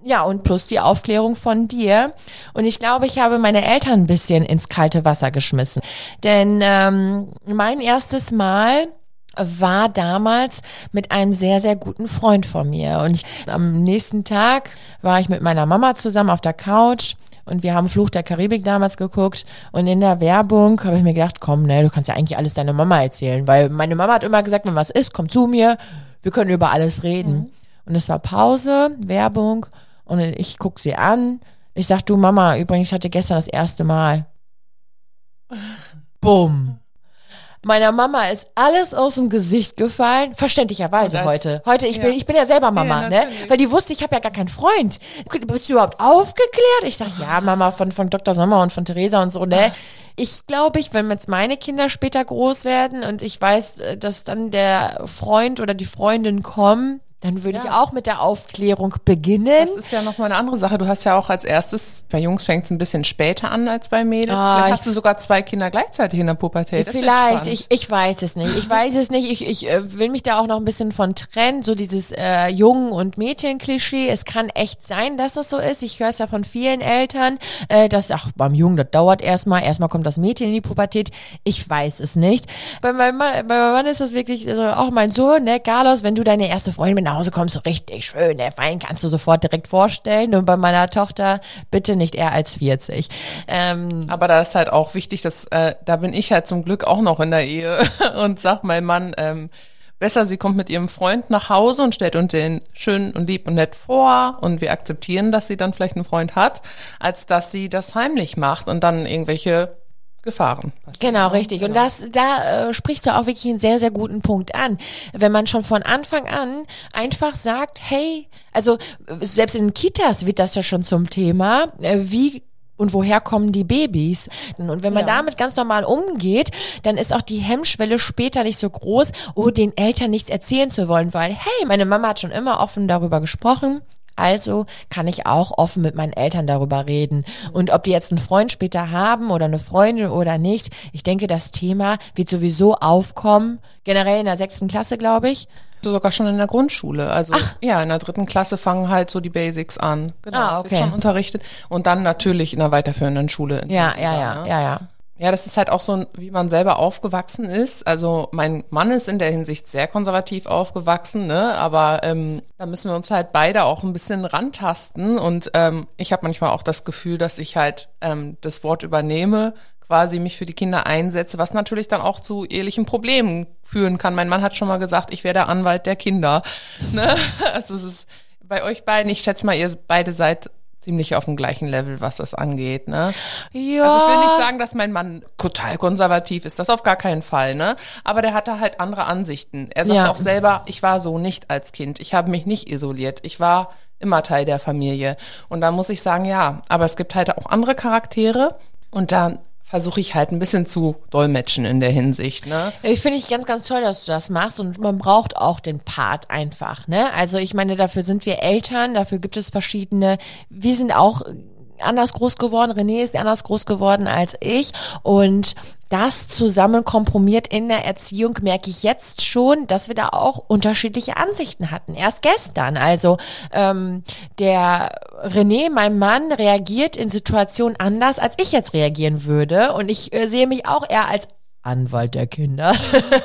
Ja, und plus die Aufklärung von dir. Und ich glaube, ich habe meine Eltern ein bisschen ins kalte Wasser geschmissen. Denn ähm, mein erstes Mal war damals mit einem sehr, sehr guten Freund von mir. Und ich, am nächsten Tag war ich mit meiner Mama zusammen auf der Couch und wir haben Fluch der Karibik damals geguckt und in der Werbung habe ich mir gedacht, komm, ne, du kannst ja eigentlich alles deiner Mama erzählen, weil meine Mama hat immer gesagt, wenn was ist, komm zu mir, wir können über alles reden. Und es war Pause, Werbung und ich guck sie an. Ich sag, du Mama, übrigens, ich hatte gestern das erste Mal. *laughs* Bumm. Meiner Mama ist alles aus dem Gesicht gefallen, verständlicherweise heute. Heute, ich bin, Ja. ich bin ja selber Mama, Ja, ne? Weil die wusste, ich habe ja gar keinen Freund. Bist du überhaupt aufgeklärt? Ich sag, ja, Mama, von, von Dr. Sommer und von Theresa und so, ne? Ich glaube, ich, wenn jetzt meine Kinder später groß werden und ich weiß, äh, dass dann der Freund oder die Freundin kommen, dann würde ich Ja. auch mit der Aufklärung beginnen. Das ist ja nochmal eine andere Sache. Du hast ja auch als erstes, bei Jungs fängt es ein bisschen später an als bei Mädels. Ah, Vielleicht ich- hast du sogar zwei Kinder gleichzeitig in der Pubertät. Das Vielleicht, ich, ich weiß es nicht. Ich weiß es nicht. Ich, ich äh, will mich da auch noch ein bisschen von trennen. So dieses äh, Jungen- und Mädchen-Klischee. Es kann echt sein, dass das so ist. Ich höre es ja von vielen Eltern, äh, dass, ach, beim Jungen, das dauert erstmal. Erstmal kommt das Mädchen in die Pubertät. Ich weiß es nicht. Bei meinem Mann, bei meinem Mann ist das wirklich, also auch mein Sohn, ne, Carlos, wenn du deine erste Freundin nach Hause kommst, so richtig schön, der Fein kannst du sofort direkt vorstellen. Und bei meiner Tochter bitte nicht eher als 40. Ähm, Aber da ist halt auch wichtig, dass äh, da bin ich halt zum Glück auch noch in der Ehe *laughs* und sag mein Mann, ähm, besser sie kommt mit ihrem Freund nach Hause und stellt uns den schön und lieb und nett vor und wir akzeptieren, dass sie dann vielleicht einen Freund hat, als dass sie das heimlich macht und dann irgendwelche Gefahren. Genau, richtig. Und das, da äh, sprichst du auch wirklich einen sehr, sehr guten Punkt an. Wenn man schon von Anfang an einfach sagt, hey, also selbst in Kitas wird das ja schon zum Thema, äh, wie und woher kommen die Babys? Und wenn man Ja. damit ganz normal umgeht, dann ist auch die Hemmschwelle später nicht so groß, oh, den Eltern nichts erzählen zu wollen, weil, hey, meine Mama hat schon immer offen darüber gesprochen. Also kann ich auch offen mit meinen Eltern darüber reden. Und ob die jetzt einen Freund später haben oder eine Freundin oder nicht, ich denke, das Thema wird sowieso aufkommen. Generell in der sechsten Klasse, glaube ich. Sogar schon in der Grundschule. Also ja, in der dritten Klasse fangen halt so die Basics an. Genau, Ah, wird okay. schon unterrichtet. Und dann natürlich in der weiterführenden Schule. Ja, ja, ja, ne? ja, ja. Ja, das ist halt auch so, wie man selber aufgewachsen ist. Also mein Mann ist in der Hinsicht sehr konservativ aufgewachsen, ne? aber ähm, da müssen wir uns halt beide auch ein bisschen rantasten. Und ähm, ich habe manchmal auch das Gefühl, dass ich halt ähm, das Wort übernehme, quasi mich für die Kinder einsetze, was natürlich dann auch zu ehelichen Problemen führen kann. Mein Mann hat schon mal gesagt, ich wäre der Anwalt der Kinder. *laughs* Ne? Also es ist bei euch beiden, ich schätze mal, ihr beide seid ziemlich auf dem gleichen Level, was das angeht. Ne? Ja. Also ich will nicht sagen, dass mein Mann total konservativ ist, das auf gar keinen Fall, ne? Aber der hatte halt andere Ansichten. Er sagt Ja. auch selber, ich war so nicht als Kind. Ich habe mich nicht isoliert. Ich war immer Teil der Familie. Und da muss ich sagen, ja, aber es gibt halt auch andere Charaktere und da versuche ich halt ein bisschen zu dolmetschen in der Hinsicht, ne? Ich finde ich ganz, ganz toll, dass du das machst und man braucht auch den Part einfach, ne? Also ich meine, dafür sind wir Eltern, dafür gibt es verschiedene, wir sind auch anders groß geworden, René ist anders groß geworden als ich und das zusammen kompromiert in der Erziehung merke ich jetzt schon, dass wir da auch unterschiedliche Ansichten hatten. Erst gestern, also ähm, der René, mein Mann, reagiert in Situationen anders, als ich jetzt reagieren würde und ich äh, sehe mich auch eher als Anwalt der Kinder.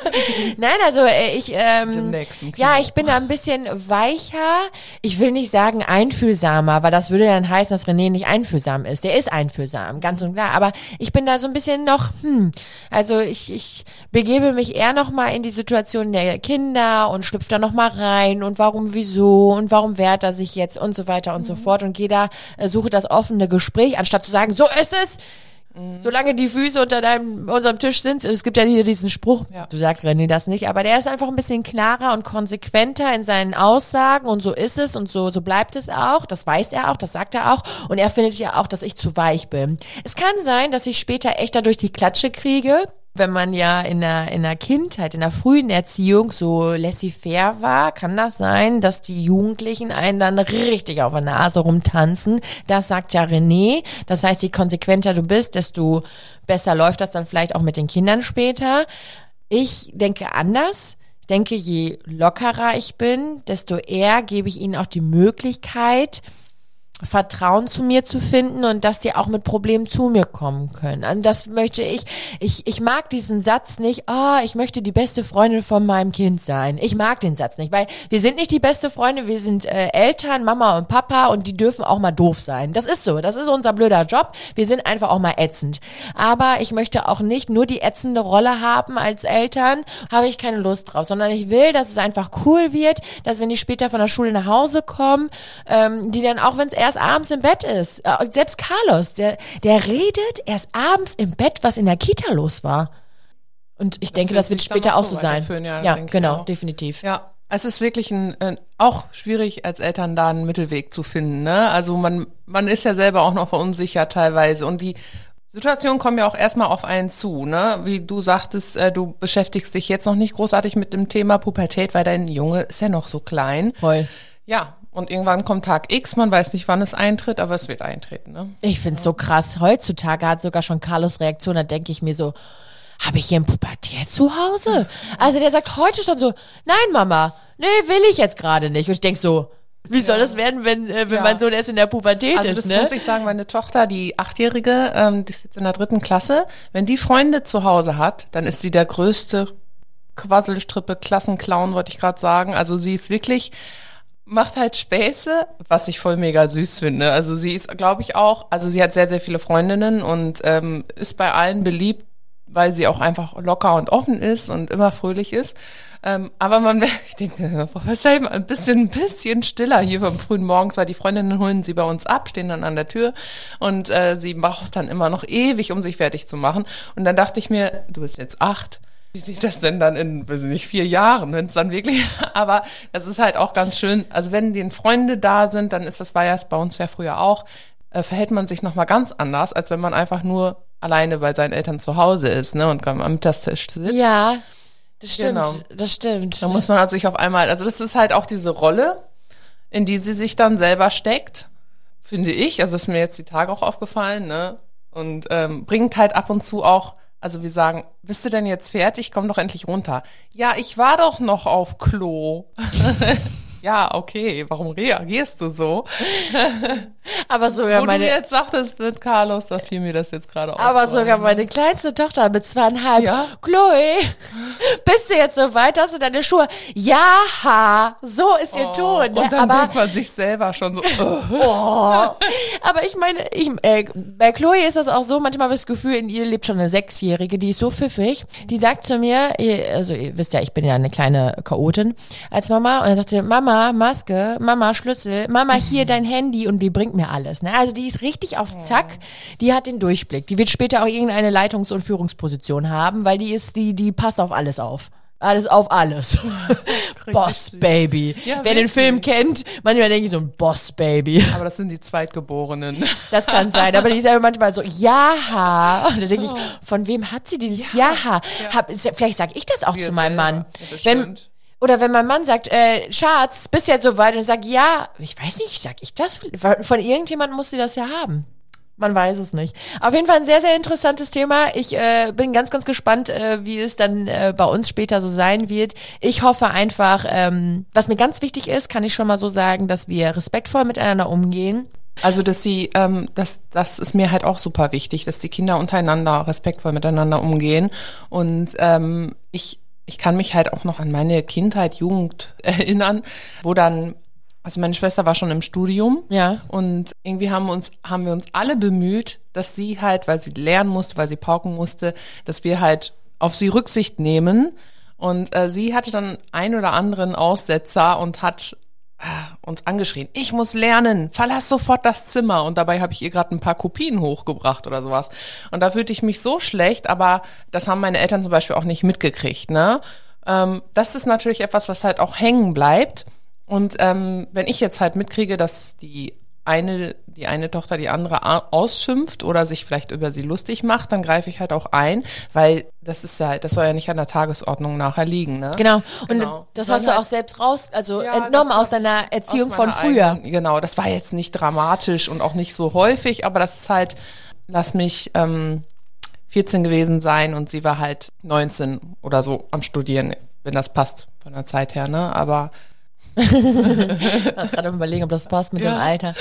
*laughs* Nein, also äh, ich, ähm, ja, ich bin da ein bisschen weicher. Ich will nicht sagen einfühlsamer, weil das würde dann heißen, dass René nicht einfühlsam ist. Der ist einfühlsam, ganz und klar. Aber ich bin da so ein bisschen noch, hm, also ich, ich begebe mich eher noch mal in die Situation der Kinder und schlüpfe da noch mal rein und warum, wieso und warum wehrt er sich jetzt und so weiter und so fort und gehe da, äh, suche das offene Gespräch, anstatt zu sagen, so ist es. Solange die Füße unter deinem, unserem Tisch sind, es gibt ja hier diesen Spruch, Ja. du sagst René das nicht, aber der ist einfach ein bisschen klarer und konsequenter in seinen Aussagen und so ist es und so, so bleibt es auch, das weiß er auch, das sagt er auch und er findet ja auch, dass ich zu weich bin. Es kann sein, dass ich später echt dadurch die Klatsche kriege, wenn man ja in der, in der Kindheit, in der frühen Erziehung so laissez-faire war, kann das sein, dass die Jugendlichen einen dann richtig auf der Nase rumtanzen. Das sagt ja René. Das heißt, je konsequenter du bist, desto besser läuft das dann vielleicht auch mit den Kindern später. Ich denke anders. Ich denke, je lockerer ich bin, desto eher gebe ich ihnen auch die Möglichkeit, Vertrauen zu mir zu finden und dass die auch mit Problemen zu mir kommen können. Und das möchte ich, ich, ich mag diesen Satz nicht, ah, ich möchte die beste Freundin von meinem Kind sein. Ich mag den Satz nicht, weil wir sind nicht die beste Freunde, wir sind äh, Eltern, Mama und Papa und die dürfen auch mal doof sein. Das ist so, das ist unser blöder Job. Wir sind einfach auch mal ätzend. Aber ich möchte auch nicht nur die ätzende Rolle haben als Eltern, habe ich keine Lust drauf, sondern ich will, dass es einfach cool wird, dass wenn die später von der Schule nach Hause kommen, ähm, die dann auch, wenn es erst abends im Bett ist, äh, selbst Carlos, der, der redet erst abends im Bett, was in der Kita los war. Und ich denke, wird das wird später auch so sein. ja, ja denke genau, definitiv. Ja, es ist wirklich ein, äh, auch schwierig als Eltern da einen Mittelweg zu finden. Ne? Also man, man ist ja selber auch noch verunsichert teilweise und die Situationen kommen ja auch erstmal auf einen zu, ne? Wie du sagtest, äh, du beschäftigst dich jetzt noch nicht großartig mit dem Thema Pubertät, weil dein Junge ist ja noch so klein. Voll. Ja, und irgendwann kommt Tag X, man weiß nicht, wann es eintritt, aber es wird eintreten, ne? Ich find's so krass. Heutzutage hat sogar schon Carlos Reaktion, da denke ich mir so, habe ich hier ein Pubertät zu Hause? Also der sagt heute schon so, nein Mama, nee, will ich jetzt gerade nicht. Und ich denk so, wie soll das werden, wenn, äh, wenn Ja. mein Sohn erst in der Pubertät Also ist, das ne? muss ich sagen, meine Tochter, die Achtjährige, ähm, die ist jetzt in der dritten Klasse, wenn die Freunde zu Hause hat, dann ist sie der größte Quasselstrippe, Klassenclown, wollte ich gerade sagen. Also sie ist wirklich, macht halt Späße, was ich voll mega süß finde. Also sie ist, glaube ich, auch, also sie hat sehr, sehr viele Freundinnen und ähm, ist bei allen beliebt, weil sie auch einfach locker und offen ist und immer fröhlich ist. Ähm, aber man, *laughs* ich denke, was sei ein bisschen, ein bisschen stiller hier vom frühen Morgens, weil die Freundinnen holen sie bei uns ab, stehen dann an der Tür und äh, sie braucht dann immer noch ewig, um sich fertig zu machen. Und dann dachte ich mir, du bist jetzt acht. Wie wird das denn dann in, weiß ich nicht, vier Jahren, wenn es dann wirklich, *laughs* aber das ist halt auch ganz schön. Also wenn die Freunde da sind, dann ist das, war ja bei uns ja früher auch, äh, verhält man sich nochmal ganz anders, als wenn man einfach nur alleine bei seinen Eltern zu Hause ist, ne, und am Mittagstisch sitzt. Ja, das stimmt, Genau. das stimmt. Da muss man halt sich auf einmal, also das ist halt auch diese Rolle, in die sie sich dann selber steckt, finde ich. Also ist mir jetzt die Tage auch aufgefallen, ne? Und ähm, bringt halt ab und zu auch, also wir sagen, bist du denn jetzt fertig? Komm doch endlich runter. Ja, ich war doch noch auf Klo. *laughs* ja, okay, warum reagierst du so? *laughs* aber sogar Wo du meine, jetzt sagtest mit Carlos, da fiel mir das jetzt gerade auf. aber sogar meine kleinste Tochter mit zweieinhalb. Ja? Chloe, bist du jetzt so weit, hast du deine Schuhe? Ja, ha, so ist ihr Ton. Ne? Oh, Und dann aber denkt man sich selber schon so, *laughs* oh. Oh. Aber ich meine, ich, äh, bei Chloe ist das auch so, manchmal habe ich das Gefühl, in ihr lebt schon eine Sechsjährige, die ist so pfiffig, die sagt zu mir, also ihr wisst ja, ich bin ja eine kleine Chaotin als Mama und dann sagt sie, Mama, Maske, Mama, Schlüssel, Mama, hier *laughs* dein Handy und die bringt mir alles. Ne? Also die ist richtig auf Zack, die hat den Durchblick. Die wird später auch irgendeine Leitungs- und Führungsposition haben, weil die ist, die, die passt auf alles auf. Alles auf alles. *laughs* Boss. Baby. Ja, Wer den wirklich. Film kennt, manchmal denke ich so ein Boss Baby. aber das sind die Zweitgeborenen. *laughs* Das kann sein, aber die ist ja manchmal so, ja. *laughs* Und da denke ich, von wem hat sie dieses ja? Hab, vielleicht sage ich das auch Wir zu meinem selber. Mann. Ja, wenn. Oder wenn mein Mann sagt, äh, Schatz, bist du jetzt soweit? Und ich sage, ja, ich weiß nicht, sag ich das? Von irgendjemandem muss sie das ja haben. Man weiß es nicht. Auf jeden Fall ein sehr, sehr interessantes Thema. Ich äh, bin ganz, ganz gespannt, äh, wie es dann äh, bei uns später so sein wird. Ich hoffe einfach, ähm, was mir ganz wichtig ist, kann ich schon mal so sagen, dass wir respektvoll miteinander umgehen. Also, dass sie, ähm, das, das ist mir halt auch super wichtig, dass die Kinder untereinander respektvoll miteinander umgehen. Und ähm, ich, ich kann mich halt auch noch an meine Kindheit, Jugend *laughs* erinnern, wo dann also meine Schwester war schon im Studium. Ja. Und irgendwie haben uns, haben wir uns alle bemüht, dass sie halt, weil sie lernen musste, weil sie pauken musste, dass wir halt auf sie Rücksicht nehmen. Und äh, sie hatte dann ein oder anderen Aussetzer und hat uns angeschrien, ich muss lernen, verlass sofort das Zimmer. Und dabei habe ich ihr gerade ein paar Kopien hochgebracht oder sowas. Und da fühlte ich mich so schlecht, aber das haben meine Eltern zum Beispiel auch nicht mitgekriegt. Ne? Ähm, das ist natürlich etwas, was halt auch hängen bleibt. Und ähm, wenn ich jetzt halt mitkriege, dass die eine, die eine Tochter die andere ausschimpft oder sich vielleicht über sie lustig macht, dann greife ich halt auch ein, weil das ist ja, das soll ja nicht an der Tagesordnung nachher liegen, ne? Genau. Und genau. das hast du auch selbst raus, also ja, entnommen aus deiner Erziehung aus von früher. Eigenen, genau, das war jetzt nicht dramatisch und auch nicht so häufig, aber das ist halt, lass mich ähm, 14 gewesen sein und sie war halt 19 oder so am Studieren, wenn das passt von der Zeit her, ne? Aber *laughs* ich war gerade überlegen, ob das passt mit ja. dem Alter.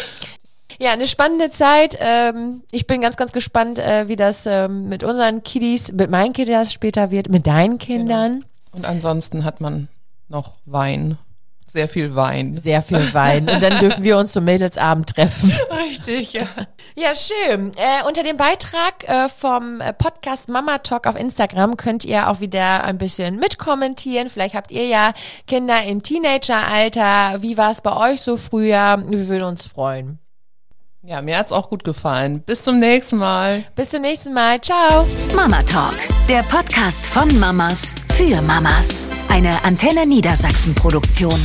Ja, eine spannende Zeit. Ähm, ich bin ganz, ganz gespannt, äh, wie das ähm, mit unseren Kiddies, mit meinen Kiddies später wird, mit deinen Kindern. Genau. Und ansonsten hat man noch Wein. Sehr viel Wein. Sehr viel Wein. Und dann dürfen wir uns zum Mädelsabend treffen. Richtig, ja. Ja, schön. Äh, unter dem Beitrag äh, vom äh, Podcast Mama Talk auf Instagram könnt ihr auch wieder ein bisschen mitkommentieren. Vielleicht habt ihr ja Kinder im Teenageralter. Wie war es bei euch so früher? Wir würden uns freuen. Ja, mir hat's auch gut gefallen. Bis zum nächsten Mal. Bis zum nächsten Mal. Ciao. Mama Talk, der Podcast von Mamas für Mamas. Eine Antenne Niedersachsen Produktion.